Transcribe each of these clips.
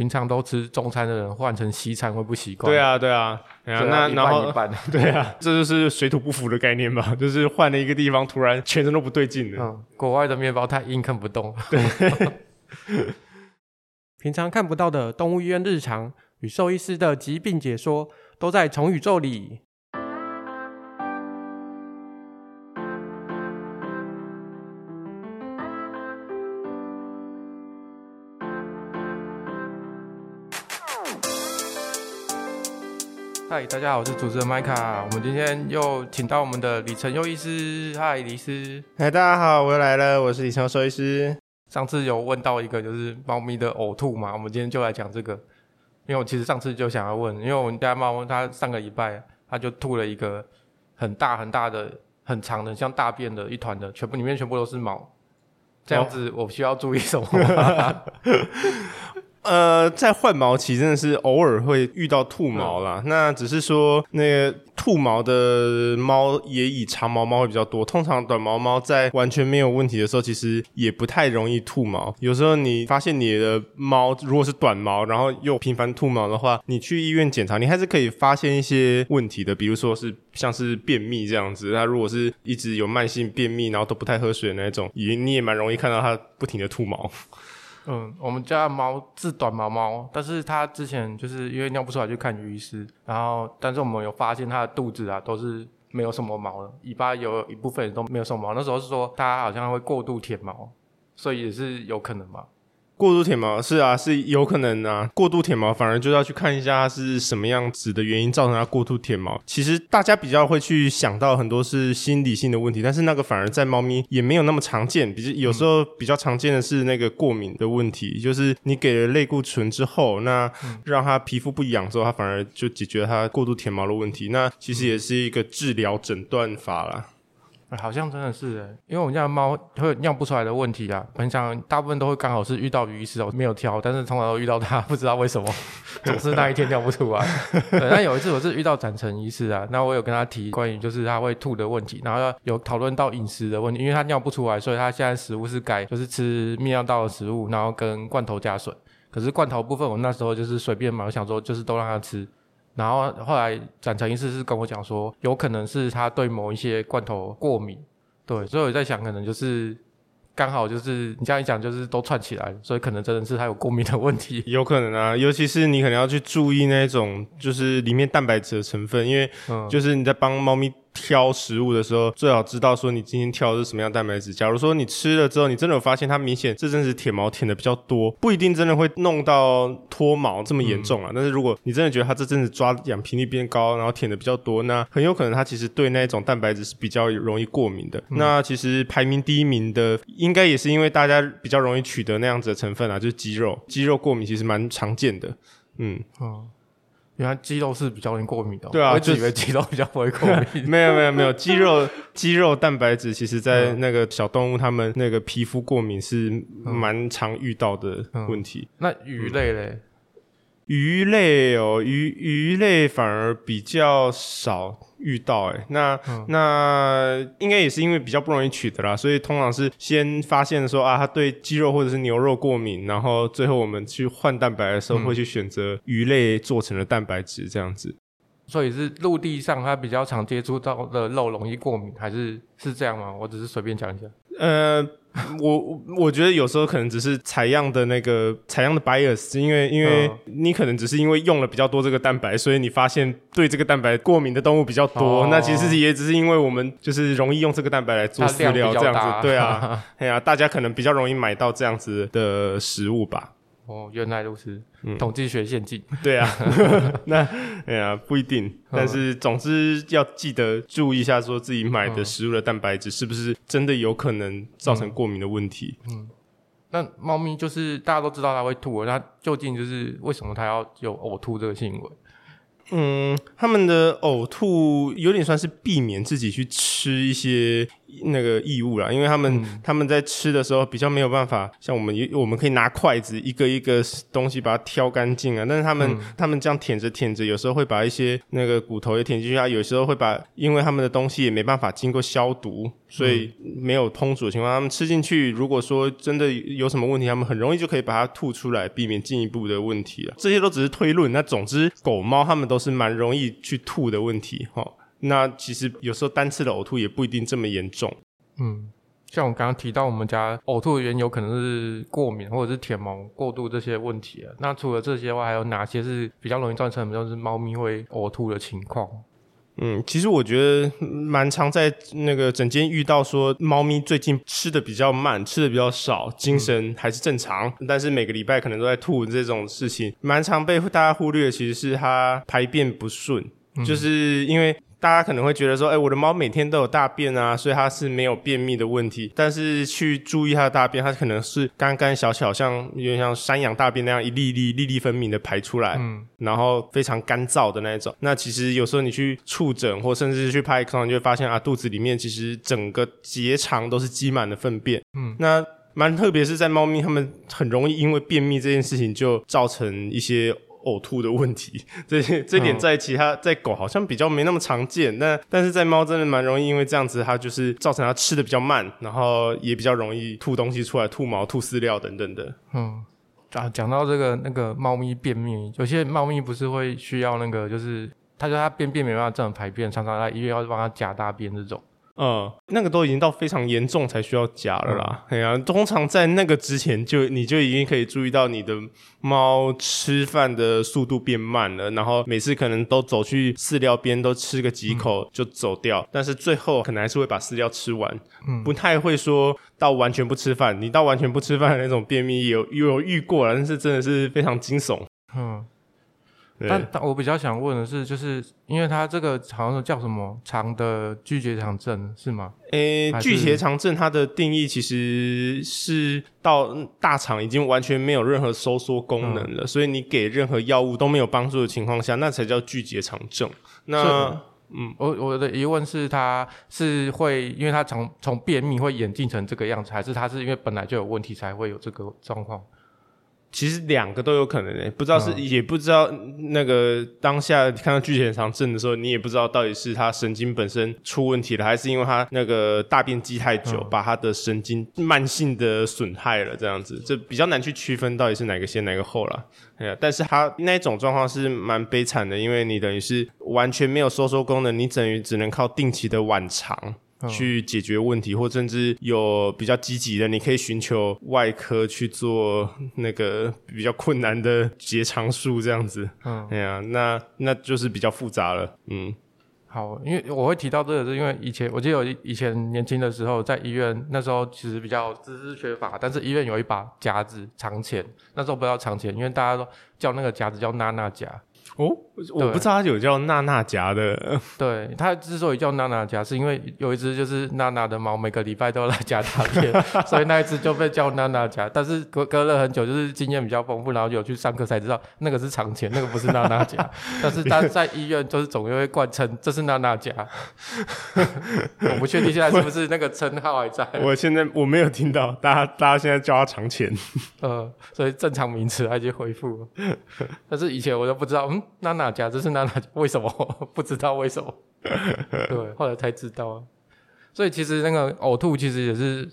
平常都吃中餐的人换成西餐会不习惯。对啊，对啊，对啊，那然后 对啊，这就是水土不服的概念吧？就是换了一个地方，突然全身都不对劲了。嗯，国外的面包太硬，啃不动。对，平常看不到的动物医院日常与兽医师的疾病解说，都在虫宇宙里。嗨，大家好，我是主持人麦卡。我们今天又请到我们的李晨佑医师。嗨，李师。嗨，大家好，我又来了，我是李晨佑兽医师。上次有问到一个就是猫咪的呕吐嘛，我们今天就来讲这个。因为我其实上次就想要问，因为我们家猫它上个礼拜它就吐了一个很大很大的、很长的像大便的一团的，全部里面全部都是毛。这样子我需要注意什么？哦呃，在换毛期真的是偶尔会遇到兔毛啦。嗯、那只是说，那个兔毛的猫也以长毛猫会比较多。通常短毛猫在完全没有问题的时候，其实也不太容易兔毛。有时候你发现你的猫如果是短毛，然后又频繁兔毛的话，你去医院检查，你还是可以发现一些问题的。比如说是像是便秘这样子，它如果是一直有慢性便秘，然后都不太喝水的那种，也你也蛮容易看到它不停的吐毛。嗯，我们家的猫是短毛猫，但是它之前就是因为尿不出来去看鱼医师，然后但是我们有发现它的肚子啊都是没有什么毛的，尾巴有一部分都没有什么毛。那时候是说它好像会过度舔毛，所以也是有可能嘛。过度舔毛是啊，是有可能啊。过度舔毛反而就要去看一下它是什么样子的原因造成它过度舔毛。其实大家比较会去想到很多是心理性的问题，但是那个反而在猫咪也没有那么常见。比有时候比较常见的是那个过敏的问题，就是你给了类固醇之后，那让它皮肤不痒之后，它反而就解决了它过度舔毛的问题。那其实也是一个治疗诊断法啦。好像真的是诶，因为我们家的猫会有尿不出来的问题啊，平常大部分都会刚好是遇到鱼医师哦，没有挑，但是通常都遇到它，不知道为什么总是那一天尿不出来。对，但有一次我是遇到展成医师啊，那我有跟他提关于就是他会吐的问题，然后有讨论到饮食的问题，因为他尿不出来，所以他现在食物是改就是吃泌尿道的食物，然后跟罐头加水。可是罐头部分我那时候就是随便嘛，我想说就是都让他吃。然后后来展成医师是跟我讲说，有可能是他对某一些罐头过敏，对，所以我在想，可能就是刚好就是你这样一讲，就是都串起来，所以可能真的是他有过敏的问题，有可能啊，尤其是你可能要去注意那种就是里面蛋白质的成分，因为就是你在帮猫咪。挑食物的时候，最好知道说你今天挑的是什么样蛋白质。假如说你吃了之后，你真的有发现它明显这阵子舔毛舔的比较多，不一定真的会弄到脱毛这么严重啊。嗯、但是如果你真的觉得它这阵子抓痒频率变高，然后舔的比较多，那很有可能它其实对那种蛋白质是比较容易过敏的。嗯、那其实排名第一名的，应该也是因为大家比较容易取得那样子的成分啊，就是鸡肉。鸡肉过敏其实蛮常见的。嗯。哦原来鸡肉是比较容易过敏的。对啊，我就以为鸡肉比较不会过敏。没有没有没有，鸡肉鸡肉蛋白质其实在那个小动物它们那个皮肤过敏是蛮常遇到的问题。嗯嗯、那鱼类嘞？鱼类哦，鱼鱼类反而比较少。遇到哎、欸，那、嗯、那应该也是因为比较不容易取得啦，所以通常是先发现说啊，他对鸡肉或者是牛肉过敏，然后最后我们去换蛋白的时候会去选择鱼类做成的蛋白质这样子。所以是陆地上它比较常接触到的肉容易过敏，还是是这样吗？我只是随便讲一下。呃。我我觉得有时候可能只是采样的那个采样的 bias，因为因为你可能只是因为用了比较多这个蛋白，所以你发现对这个蛋白过敏的动物比较多。哦、那其实也只是因为我们就是容易用这个蛋白来做饲料这样子，对啊，哎呀、啊，大家可能比较容易买到这样子的食物吧。哦，原来如此，嗯、统计学陷阱。对啊，那哎呀，不一定，但是总之要记得注意一下，说自己买的食物的蛋白质是不是真的有可能造成过敏的问题。嗯，猫咪就是大家都知道它会吐，那究竟就是为什么它要有呕吐这个行为？嗯，他们的呕吐有点算是避免自己去吃一些那个异物啦，因为他们、嗯、他们在吃的时候比较没有办法像我们，我们可以拿筷子一个一个东西把它挑干净啊，但是他们、嗯、他们这样舔着舔着，有时候会把一些那个骨头也舔进去啊，有时候会把，因为他们的东西也没办法经过消毒，所以没有烹煮的情况，他们吃进去，如果说真的有什么问题，他们很容易就可以把它吐出来，避免进一步的问题了。这些都只是推论，那总之狗猫他们都是蛮容易去吐的问题，哈。那其实有时候单次的呕吐也不一定这么严重。嗯，像我刚刚提到，我们家呕吐的原因有可能是过敏或者是舔毛过度这些问题啊。那除了这些外，还有哪些是比较容易造成，比如是猫咪会呕吐的情况？嗯，其实我觉得蛮常在那个诊间遇到说，猫咪最近吃的比较慢，吃的比较少，精神还是正常，但是每个礼拜可能都在吐这种事情，蛮常被大家忽略。其实是它排便不顺，就是因为。大家可能会觉得说，哎、欸，我的猫每天都有大便啊，所以它是没有便秘的问题。但是去注意它的大便，它可能是干干小小，像有点像山羊大便那样一粒粒粒粒分明的排出来，嗯，然后非常干燥的那种。那其实有时候你去触诊或甚至去拍 X 光，你就会发现啊，肚子里面其实整个结肠都是积满了粪便。嗯，那蛮特别是在猫咪，它们很容易因为便秘这件事情就造成一些。呕吐的问题，这这点在其他在狗好像比较没那么常见，但但是在猫真的蛮容易，因为这样子它就是造成它吃的比较慢，然后也比较容易吐东西出来，吐毛、吐饲料等等的。嗯，啊，讲到这个那个猫咪便秘，有些猫咪不是会需要那个，就是它说它便便没办法正常排便，常常在医院要帮它夹大便这种。嗯，那个都已经到非常严重才需要夹了啦。哎呀、嗯，通常在那个之前就你就已经可以注意到你的猫吃饭的速度变慢了，然后每次可能都走去饲料边都吃个几口就走掉，嗯、但是最后可能还是会把饲料吃完，嗯，不太会说到完全不吃饭。你到完全不吃饭的那种便秘有有遇过了，但是真的是非常惊悚。嗯。但但我比较想问的是，就是因为它这个好像叫什么肠的巨结肠症是吗？诶、欸，巨结肠症它的定义其实是到大肠已经完全没有任何收缩功能了，嗯、所以你给任何药物都没有帮助的情况下，那才叫巨结肠症。那嗯，我我的疑问是，它是会因为它从从便秘会演进成这个样子，还是它是因为本来就有问题才会有这个状况？其实两个都有可能诶，不知道是、嗯、也不知道那个当下看到巨结肠症的时候，你也不知道到底是他神经本身出问题了，还是因为他那个大便积太久，嗯、把他的神经慢性的损害了，这样子，这比较难去区分到底是哪个先哪个后了。哎呀，但是他那种状况是蛮悲惨的，因为你等于是完全没有收缩功能，你等于只能靠定期的晚肠。去解决问题，或甚至有比较积极的，你可以寻求外科去做那个比较困难的结肠术这样子。嗯，哎呀，那那就是比较复杂了。嗯，好，因为我会提到这个，是因为以前我记得我以前年轻的时候在医院，那时候其实比较知识缺乏，但是医院有一把夹子长钳，那时候不要长钳，因为大家都叫那个夹子叫娜娜夹。哦，我不知道它有叫娜娜夹的。对，它之所以叫娜娜夹，是因为有一只就是娜娜的猫，每个礼拜都来夹大便，所以那一只就被叫娜娜夹。但是隔隔了很久，就是经验比较丰富，然后有去上课才知道那个是长钳，那个不是娜娜夹。但是他在医院就是总会贯称这是娜娜夹。我不确定现在是不是那个称号还在。我现在我没有听到，大家大家现在叫它长钳。呃，所以正常名词它已经恢复了。但是以前我都不知道，嗯。娜娜家，这是娜娜家，为什么？不知道为什么。对，后来才知道。所以其实那个呕吐其实也是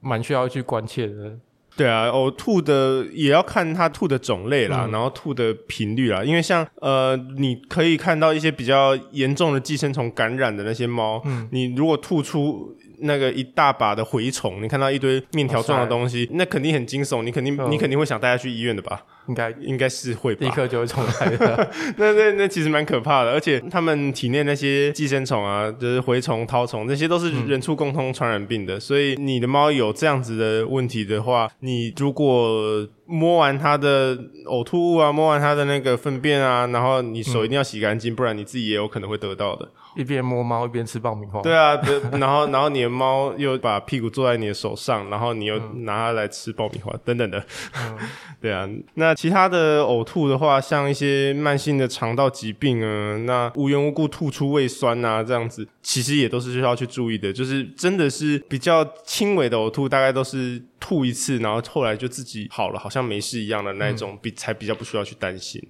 蛮需要去关切的。对啊，呕吐的也要看它吐的种类啦，嗯、然后吐的频率啦。因为像呃，你可以看到一些比较严重的寄生虫感染的那些猫，嗯，你如果吐出那个一大把的蛔虫，你看到一堆面条状的东西，塞那肯定很惊悚，你肯定、嗯、你肯定会想带它去医院的吧？应该应该是会吧，立刻就会重来的。那那那其实蛮可怕的，而且他们体内那些寄生虫啊，就是蛔虫、绦虫，那些都是人畜共通传染病的。嗯、所以你的猫有这样子的问题的话，你如果摸完它的呕吐物啊，摸完它的那个粪便啊，然后你手一定要洗干净，嗯、不然你自己也有可能会得到的。一边摸猫一边吃爆米花。对啊，然后然后你的猫又把屁股坐在你的手上，然后你又拿它来吃爆米花、嗯、等等的。嗯、对啊，那。其他的呕吐的话，像一些慢性的肠道疾病啊，那无缘无故吐出胃酸啊，这样子，其实也都是需要去注意的。就是真的是比较轻微的呕吐，大概都是吐一次，然后后来就自己好了，好像没事一样的那一种，比才比较不需要去担心。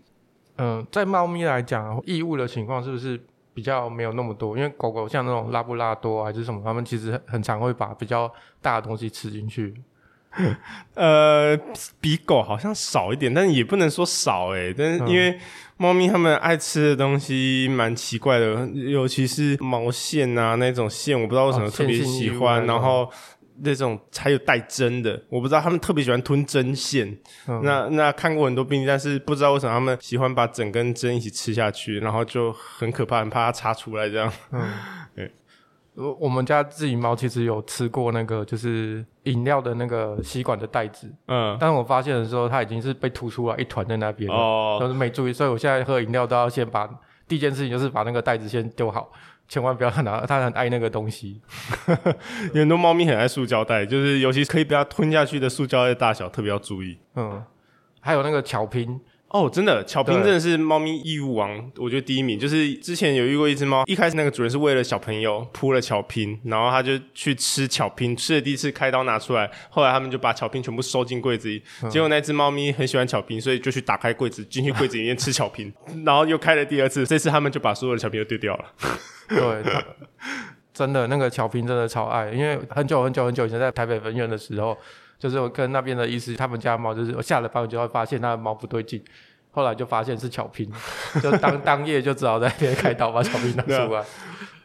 嗯，在猫咪来讲，异物的情况是不是？比较没有那么多，因为狗狗像那种拉布拉多还是什么，它们其实很常会把比较大的东西吃进去。呃，比狗好像少一点，但也不能说少诶。但是因为猫咪它们爱吃的东西蛮奇怪的，尤其是毛线啊那种线，我不知道为什么特别喜欢，哦、然后。那种还有带针的，我不知道他们特别喜欢吞针线。嗯、那那看过很多病例，但是不知道为什么他们喜欢把整根针一起吃下去，然后就很可怕，很怕它插出来这样。我我们家自己猫其实有吃过那个就是饮料的那个吸管的袋子。嗯。但是我发现的时候，它已经是被吐出来一团在那边了。哦。都是没注意，所以我现在喝饮料都要先把第一件事情就是把那个袋子先丢好。千万不要拿，它很爱那个东西。有很多猫咪很爱塑胶袋，就是尤其可以被它吞下去的塑胶袋大小，特别要注意。嗯，还有那个巧拼。哦，真的，巧拼真的是猫咪义务王，我觉得第一名。就是之前有遇过一只猫，一开始那个主人是为了小朋友铺了巧拼，然后他就去吃巧拼，吃了第一次开刀拿出来，后来他们就把巧拼全部收进柜子里。嗯、结果那只猫咪很喜欢巧拼，所以就去打开柜子，进去柜子里面吃巧拼，然后又开了第二次，这次他们就把所有的巧拼都丢掉了。对，真的那个巧拼真的超爱，因为很久很久很久以前在台北分院的时候。就是我跟那边的医师，他们家猫就是我下了班我就会发现那个猫不对劲，后来就发现是巧拼，就当当夜就只好在那边开刀把巧拼拿出来。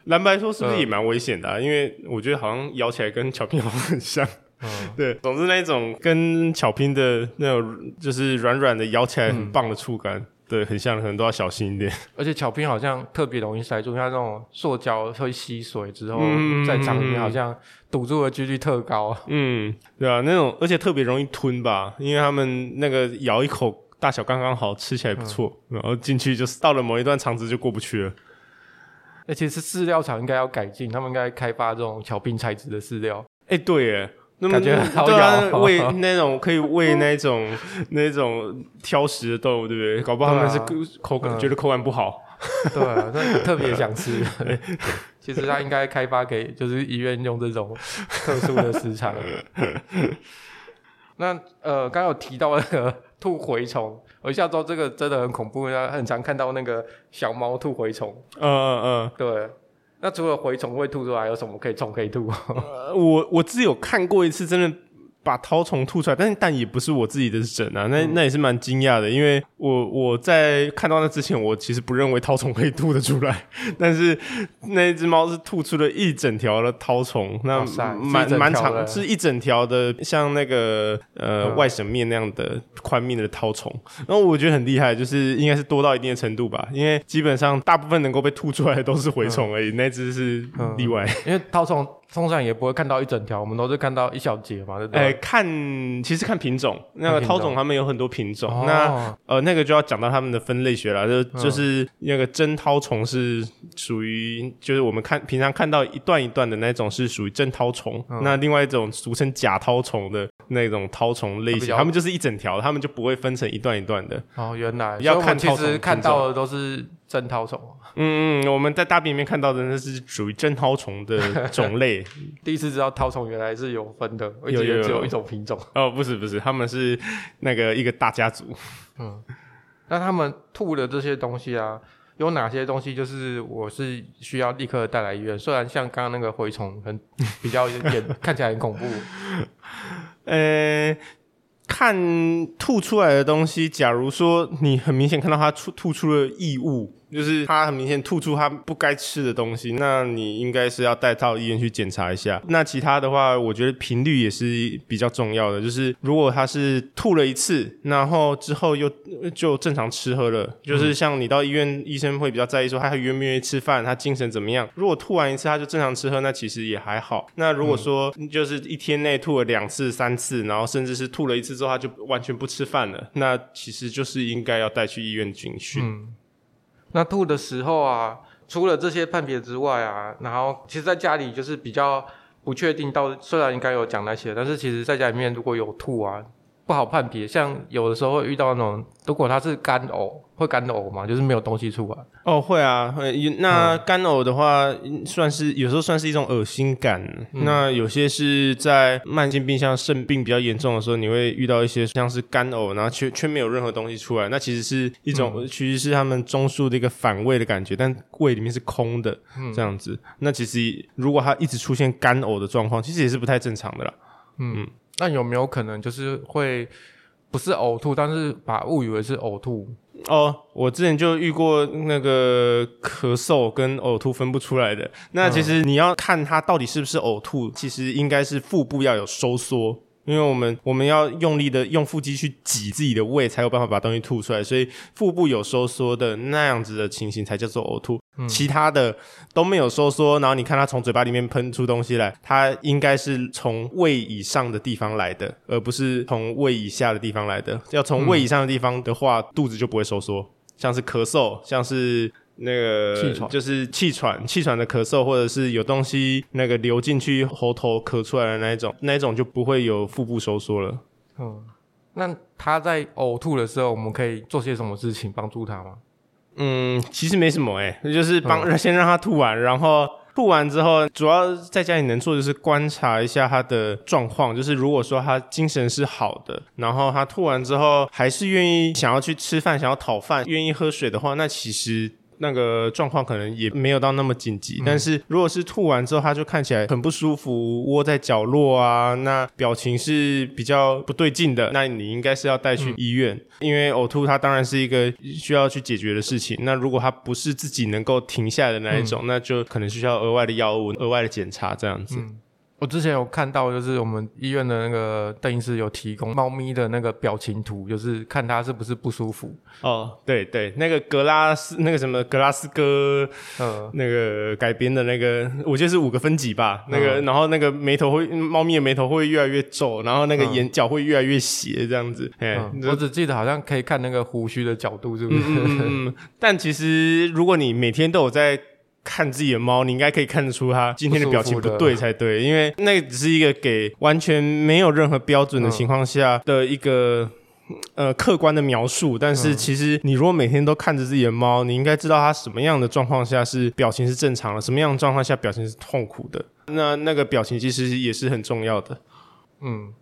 蓝白说是不是也蛮危险的啊？嗯、因为我觉得好像咬起来跟巧拼好像很像。嗯，对，总之那种跟巧拼的那种就是软软的，咬起来很棒的触感。嗯对，很像，可能都要小心一点。而且巧拼好像特别容易塞住，像这种塑胶会吸水之后，在肠里面好像堵住的几率特高。嗯，对啊，那种而且特别容易吞吧，因为他们那个咬一口大小刚刚好，吃起来不错，嗯、然后进去就是到了某一段肠子就过不去了。而且是饲料厂应该要改进，他们应该开发这种巧拼材质的饲料。哎，对耶。那么感觉好对啊，喂那种可以喂那种 那种挑食的动物，对不对？搞不好他们是口感、啊、觉得口感不好，对啊，那特别想吃。其实他应该开发给就是医院用这种 特殊的食材。那呃，刚刚有提到那个吐蛔虫，我一下说这个真的很恐怖，很常看到那个小猫吐蛔虫。嗯嗯嗯，对。那除了蛔虫会吐出来，有什么可以虫可以吐？呃，我我只有看过一次，真的。把绦虫吐出来，但是但也不是我自己的疹啊，那那也是蛮惊讶的，因为我我在看到那之前，我其实不认为绦虫可以吐得出来，但是那一只猫是吐出了一整条的绦虫，那蛮蛮长，是一整条的，像那个呃、嗯、外省面那样的宽面的绦虫，然后我觉得很厉害，就是应该是多到一定的程度吧，因为基本上大部分能够被吐出来的都是蛔虫而已，嗯、那只是例外，嗯、因为绦虫。通常也不会看到一整条，我们都是看到一小节嘛，对不对？哎、欸，看，其实看品种，那个絛虫他们有很多品种，那、哦、呃，那个就要讲到他们的分类学了，就、嗯、就是那个真绦虫是属于，就是我们看平常看到一段一段的那种是属于真绦虫，嗯、那另外一种俗称假绦虫的那种绦虫类型，他们就是一整条，他们就不会分成一段一段的。哦，原来要看，其实看到的都是。真绦虫，嗯嗯，我们在大便里面看到的那是属于真绦虫的种类。第一次知道绦虫原来是有分的，我以为只有一种品种。哦，不是不是，他们是那个一个大家族。嗯，那他们吐的这些东西啊，有哪些东西就是我是需要立刻带来医院？虽然像刚刚那个蛔虫很比较有点 看起来很恐怖，呃。看吐出来的东西，假如说你很明显看到它吐吐出了异物。就是他很明显吐出他不该吃的东西，那你应该是要带到医院去检查一下。那其他的话，我觉得频率也是比较重要的。就是如果他是吐了一次，然后之后又就正常吃喝了，就是像你到医院，医生会比较在意说他愿不愿意吃饭，他精神怎么样。如果吐完一次他就正常吃喝，那其实也还好。那如果说就是一天内吐了两次、三次，然后甚至是吐了一次之后他就完全不吃饭了，那其实就是应该要带去医院警讯。嗯那吐的时候啊，除了这些判别之外啊，然后其实在家里就是比较不确定到，虽然应该有讲那些，但是其实在家里面如果有吐啊，不好判别，像有的时候会遇到那种，如果它是干呕，会干呕嘛，就是没有东西出来。哦，会啊，会。那干呕的话，算是有时候算是一种恶心感。嗯、那有些是在慢性病，像肾病比较严重的时候，你会遇到一些像是干呕，然后却却没有任何东西出来，那其实是一种，嗯、其实是他们中枢的一个反胃的感觉，但胃里面是空的，嗯、这样子。那其实如果它一直出现干呕的状况，其实也是不太正常的啦。嗯。那有没有可能就是会不是呕吐，但是把误以为是呕吐？哦，我之前就遇过那个咳嗽跟呕吐分不出来的。那其实你要看它到底是不是呕吐，其实应该是腹部要有收缩。因为我们我们要用力的用腹肌去挤自己的胃，才有办法把东西吐出来，所以腹部有收缩的那样子的情形才叫做呕吐。嗯、其他的都没有收缩，然后你看它从嘴巴里面喷出东西来，它应该是从胃以上的地方来的，而不是从胃以下的地方来的。要从胃以上的地方的话，嗯、肚子就不会收缩，像是咳嗽，像是。那个气喘就是气喘，气喘的咳嗽，或者是有东西那个流进去喉头咳出来的那一种，那一种就不会有腹部收缩了。嗯，那他在呕吐的时候，我们可以做些什么事情帮助他吗？嗯，其实没什么诶，那就是帮、嗯、先让他吐完，然后吐完之后，主要在家里能做的就是观察一下他的状况。就是如果说他精神是好的，然后他吐完之后还是愿意想要去吃饭，想要讨饭，愿意喝水的话，那其实。那个状况可能也没有到那么紧急，嗯、但是如果是吐完之后，他就看起来很不舒服，窝在角落啊，那表情是比较不对劲的，那你应该是要带去医院，嗯、因为呕吐它当然是一个需要去解决的事情。那如果他不是自己能够停下来的那一种，嗯、那就可能需要额外的药物、额外的检查这样子。嗯我之前有看到，就是我们医院的那个邓医师有提供猫咪的那个表情图，就是看它是不是不舒服。哦，对对，那个格拉斯那个什么格拉斯哥，嗯，那个改编的那个，我记得是五个分级吧。那个，嗯、然后那个眉头会，猫咪的眉头会越来越皱，然后那个眼角会越来越斜，这样子。哎，嗯，我只记得好像可以看那个胡须的角度，是不是？嗯，嗯，但其实如果你每天都有在。看自己的猫，你应该可以看得出它今天的表情不对才对，因为那只是一个给完全没有任何标准的情况下的一个、嗯、呃客观的描述。但是其实你如果每天都看着自己的猫，你应该知道它什么样的状况下是表情是正常的，什么样的状况下表情是痛苦的。那那个表情其实也是很重要的。嗯，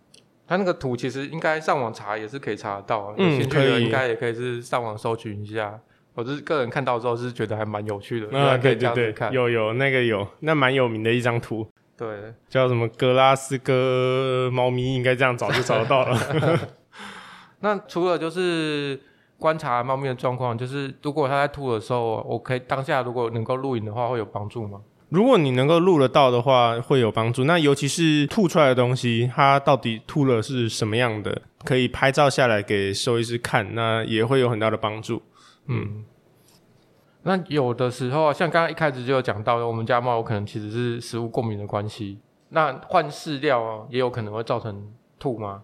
它那个图其实应该上网查也是可以查得到，嗯，可以，应该也可以是上网搜寻一下。我就是个人看到之后是觉得还蛮有趣的，啊，可以这样子看。有有那个有，那蛮有名的一张图，对，叫什么格拉斯哥猫咪，应该这样找就找得到了。那除了就是观察猫咪的状况，就是如果它在吐的时候，我可以当下如果能够录影的话，会有帮助吗？如果你能够录得到的话，会有帮助。那尤其是吐出来的东西，它到底吐了是什么样的，可以拍照下来给兽医师看，那也会有很大的帮助。嗯，那有的时候，像刚刚一开始就有讲到，我们家猫有可能其实是食物过敏的关系，那换饲料啊，也有可能会造成吐吗？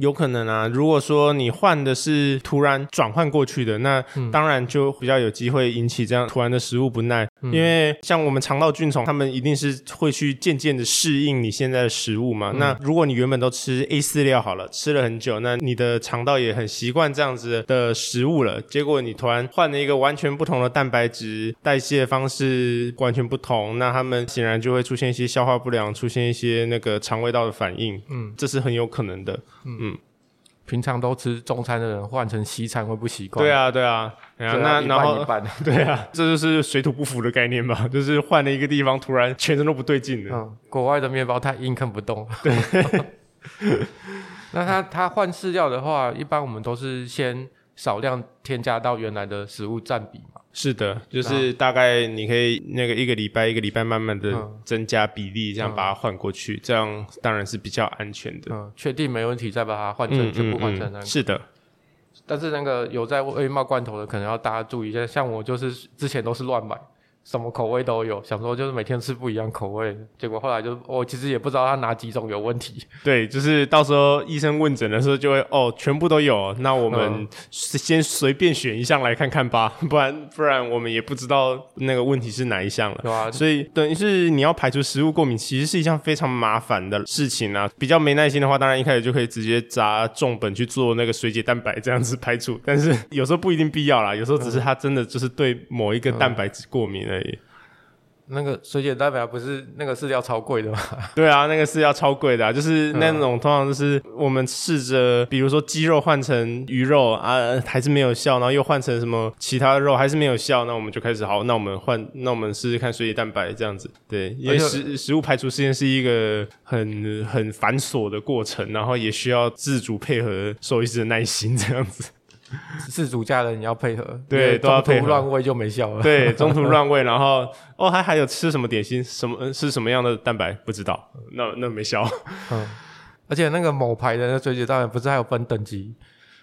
有可能啊，如果说你换的是突然转换过去的，那当然就比较有机会引起这样突然的食物不耐。嗯、因为像我们肠道菌虫，它们一定是会去渐渐的适应你现在的食物嘛。嗯、那如果你原本都吃 A 饲料好了，吃了很久，那你的肠道也很习惯这样子的食物了。结果你突然换了一个完全不同的蛋白质，代谢方式完全不同，那它们显然就会出现一些消化不良，出现一些那个肠胃道的反应。嗯，这是很有可能的。嗯。嗯，平常都吃中餐的人换成西餐会不习惯。对啊，对啊，对啊。那然后，对啊，这就是水土不服的概念吧？就是换了一个地方，突然全身都不对劲了。嗯，国外的面包太硬，啃不动。对。那他他换饲料的话，一般我们都是先少量添加到原来的食物占比嘛。是的，就是大概你可以那个一个礼拜一个礼拜慢慢的增加比例，这样把它换过去，嗯、这样当然是比较安全的。嗯，确定没问题再把它换成全部换成那个。是的，但是那个有在喂猫罐头的，可能要大家注意一下。像我就是之前都是乱买，什么口味都有，想说就是每天吃不一样口味，结果后来就我其实也不知道他哪几种有问题。对，就是到时候医生问诊的时候就会哦，全部都有，那我们先随便选一项来看看吧，不然不然我们也不知道那个问题是哪一项了。对啊，所以等于是你要排除食物过敏，其实是一项非常麻烦的事情啊。比较没耐心的话，当然一开始就可以直接砸重本去做那个水解蛋白这样子排除，但是 有时候不一定必要啦，有时候只是他真的就是对某一个蛋白质过敏而已。那个水解蛋白不是那个饲料超贵的吗？对啊，那个饲料超贵的啊，就是那种通常就是我们试着，比如说鸡肉换成鱼肉啊，还是没有效，然后又换成什么其他的肉还是没有效，那我们就开始好，那我们换，那我们试试看水解蛋白这样子。对，因为食食物排除实验是一个很很繁琐的过程，然后也需要自主配合兽医师的耐心这样子。饲主家人你要配合，对，都要配合。乱喂就没效了。对，中途乱喂，然后哦，还还有吃什么点心，什么是什么样的蛋白不知道，那那没效。嗯，而且那个某牌的那水解蛋白不是还有分等级？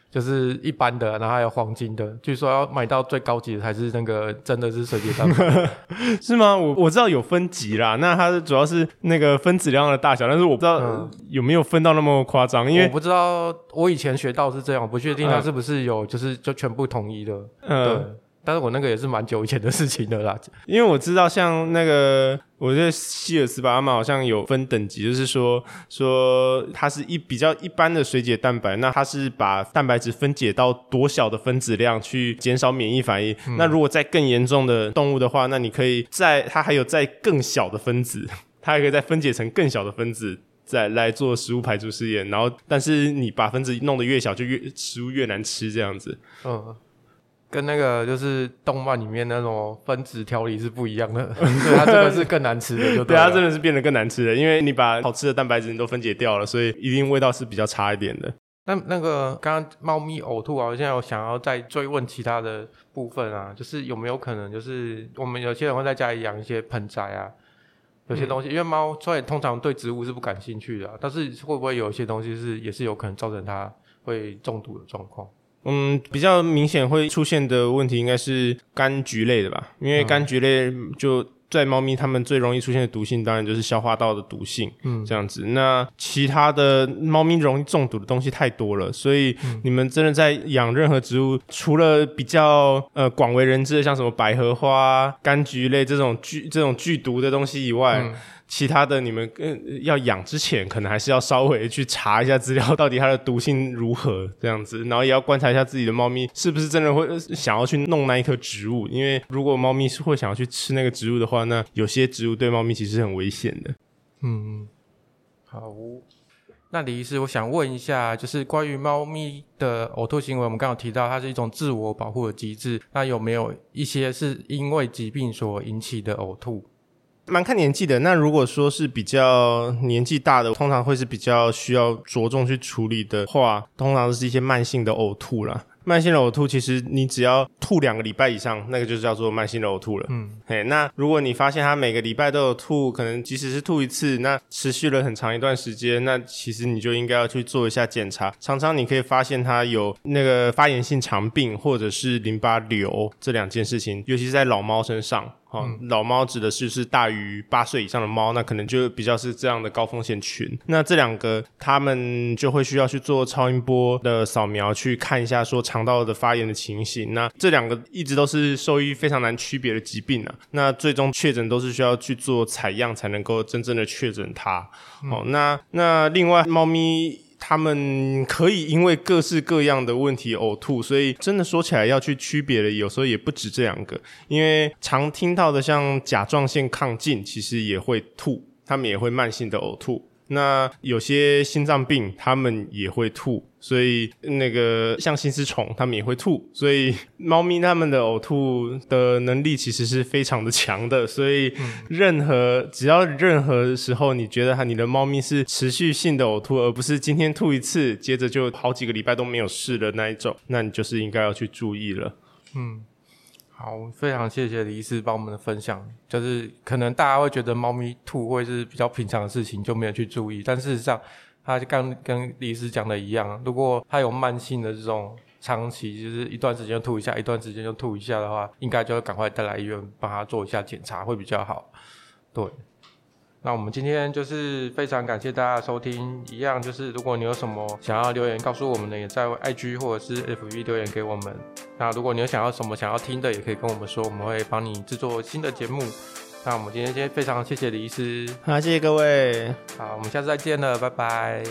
就是一般的，然后还有黄金的，据说要买到最高级的才是那个真的是水解蛋白，是吗？我我知道有分级啦，那它主要是那个分子量的大小，但是我不知道有没有分到那么夸张，因为我不知道我以前学到是这样，我不确定它是不是有就是就全部统一的，嗯。对但是我那个也是蛮久以前的事情的啦，因为我知道像那个，我觉得希尔斯吧，他们好像有分等级，就是说说它是一比较一般的水解蛋白，那它是把蛋白质分解到多小的分子量去减少免疫反应。嗯、那如果在更严重的动物的话，那你可以在它还有在更小的分子，它还可以再分解成更小的分子，再来做食物排除试验。然后，但是你把分子弄得越小，就越食物越难吃，这样子。嗯。跟那个就是动漫里面那种分子调理是不一样的，对，它这个是更难吃的，就对，对，它真的是变得更难吃的，因为你把好吃的蛋白质你都分解掉了，所以一定味道是比较差一点的。那那个刚刚猫咪呕吐啊，我现在有想要再追问其他的部分啊，就是有没有可能就是我们有些人会在家里养一些盆栽啊，有些东西，嗯、因为猫虽然通常对植物是不感兴趣的，啊，但是会不会有一些东西是也是有可能造成它会中毒的状况？嗯，比较明显会出现的问题应该是柑橘类的吧，因为柑橘类就在猫咪它们最容易出现的毒性，当然就是消化道的毒性，嗯，这样子。那其他的猫咪容易中毒的东西太多了，所以你们真的在养任何植物，除了比较呃广为人知的像什么百合花、柑橘类这种剧这种剧毒的东西以外。嗯其他的你们呃要养之前，可能还是要稍微去查一下资料，到底它的毒性如何这样子，然后也要观察一下自己的猫咪是不是真的会想要去弄那一棵植物，因为如果猫咪是会想要去吃那个植物的话，那有些植物对猫咪其实很危险的。嗯，好，那李医师，我想问一下，就是关于猫咪的呕吐行为，我们刚刚提到它是一种自我保护的机制，那有没有一些是因为疾病所引起的呕吐？蛮看年纪的，那如果说是比较年纪大的，通常会是比较需要着重去处理的话，通常是一些慢性的呕吐啦。慢性的呕吐，其实你只要吐两个礼拜以上，那个就叫做慢性的呕吐了。嗯，嘿，那如果你发现它每个礼拜都有吐，可能即使是吐一次，那持续了很长一段时间，那其实你就应该要去做一下检查。常常你可以发现它有那个发炎性肠病或者是淋巴瘤这两件事情，尤其是在老猫身上。好，老猫指的是是大于八岁以上的猫，那可能就比较是这样的高风险群。那这两个，他们就会需要去做超音波的扫描，去看一下说肠道的发炎的情形。那这两个一直都是兽医非常难区别的疾病啊。那最终确诊都是需要去做采样才能够真正的确诊它。好，那那另外猫咪。他们可以因为各式各样的问题呕吐，所以真的说起来要去区别的，有时候也不止这两个。因为常听到的像甲状腺亢进，其实也会吐，他们也会慢性的呕吐。那有些心脏病，他们也会吐，所以那个像心丝虫，他们也会吐，所以猫咪它们的呕吐的能力其实是非常的强的。所以任何只要任何时候你觉得它你的猫咪是持续性的呕吐，而不是今天吐一次，接着就好几个礼拜都没有事的那一种，那你就是应该要去注意了。嗯。好，非常谢谢李医师帮我们的分享。就是可能大家会觉得猫咪吐会是比较平常的事情，就没有去注意。但事实上，他刚跟李医师讲的一样，如果他有慢性的这种长期就是一段时间吐一下，一段时间就吐一下的话，应该就要赶快带来医院帮他做一下检查，会比较好。对，那我们今天就是非常感谢大家的收听，一样就是如果你有什么想要留言告诉我们的，也在 IG 或者是 FB 留言给我们。那如果你有想要什么想要听的，也可以跟我们说，我们会帮你制作新的节目。那我们今天先非常谢谢李医师，好，谢谢各位，好，我们下次再见了，拜拜。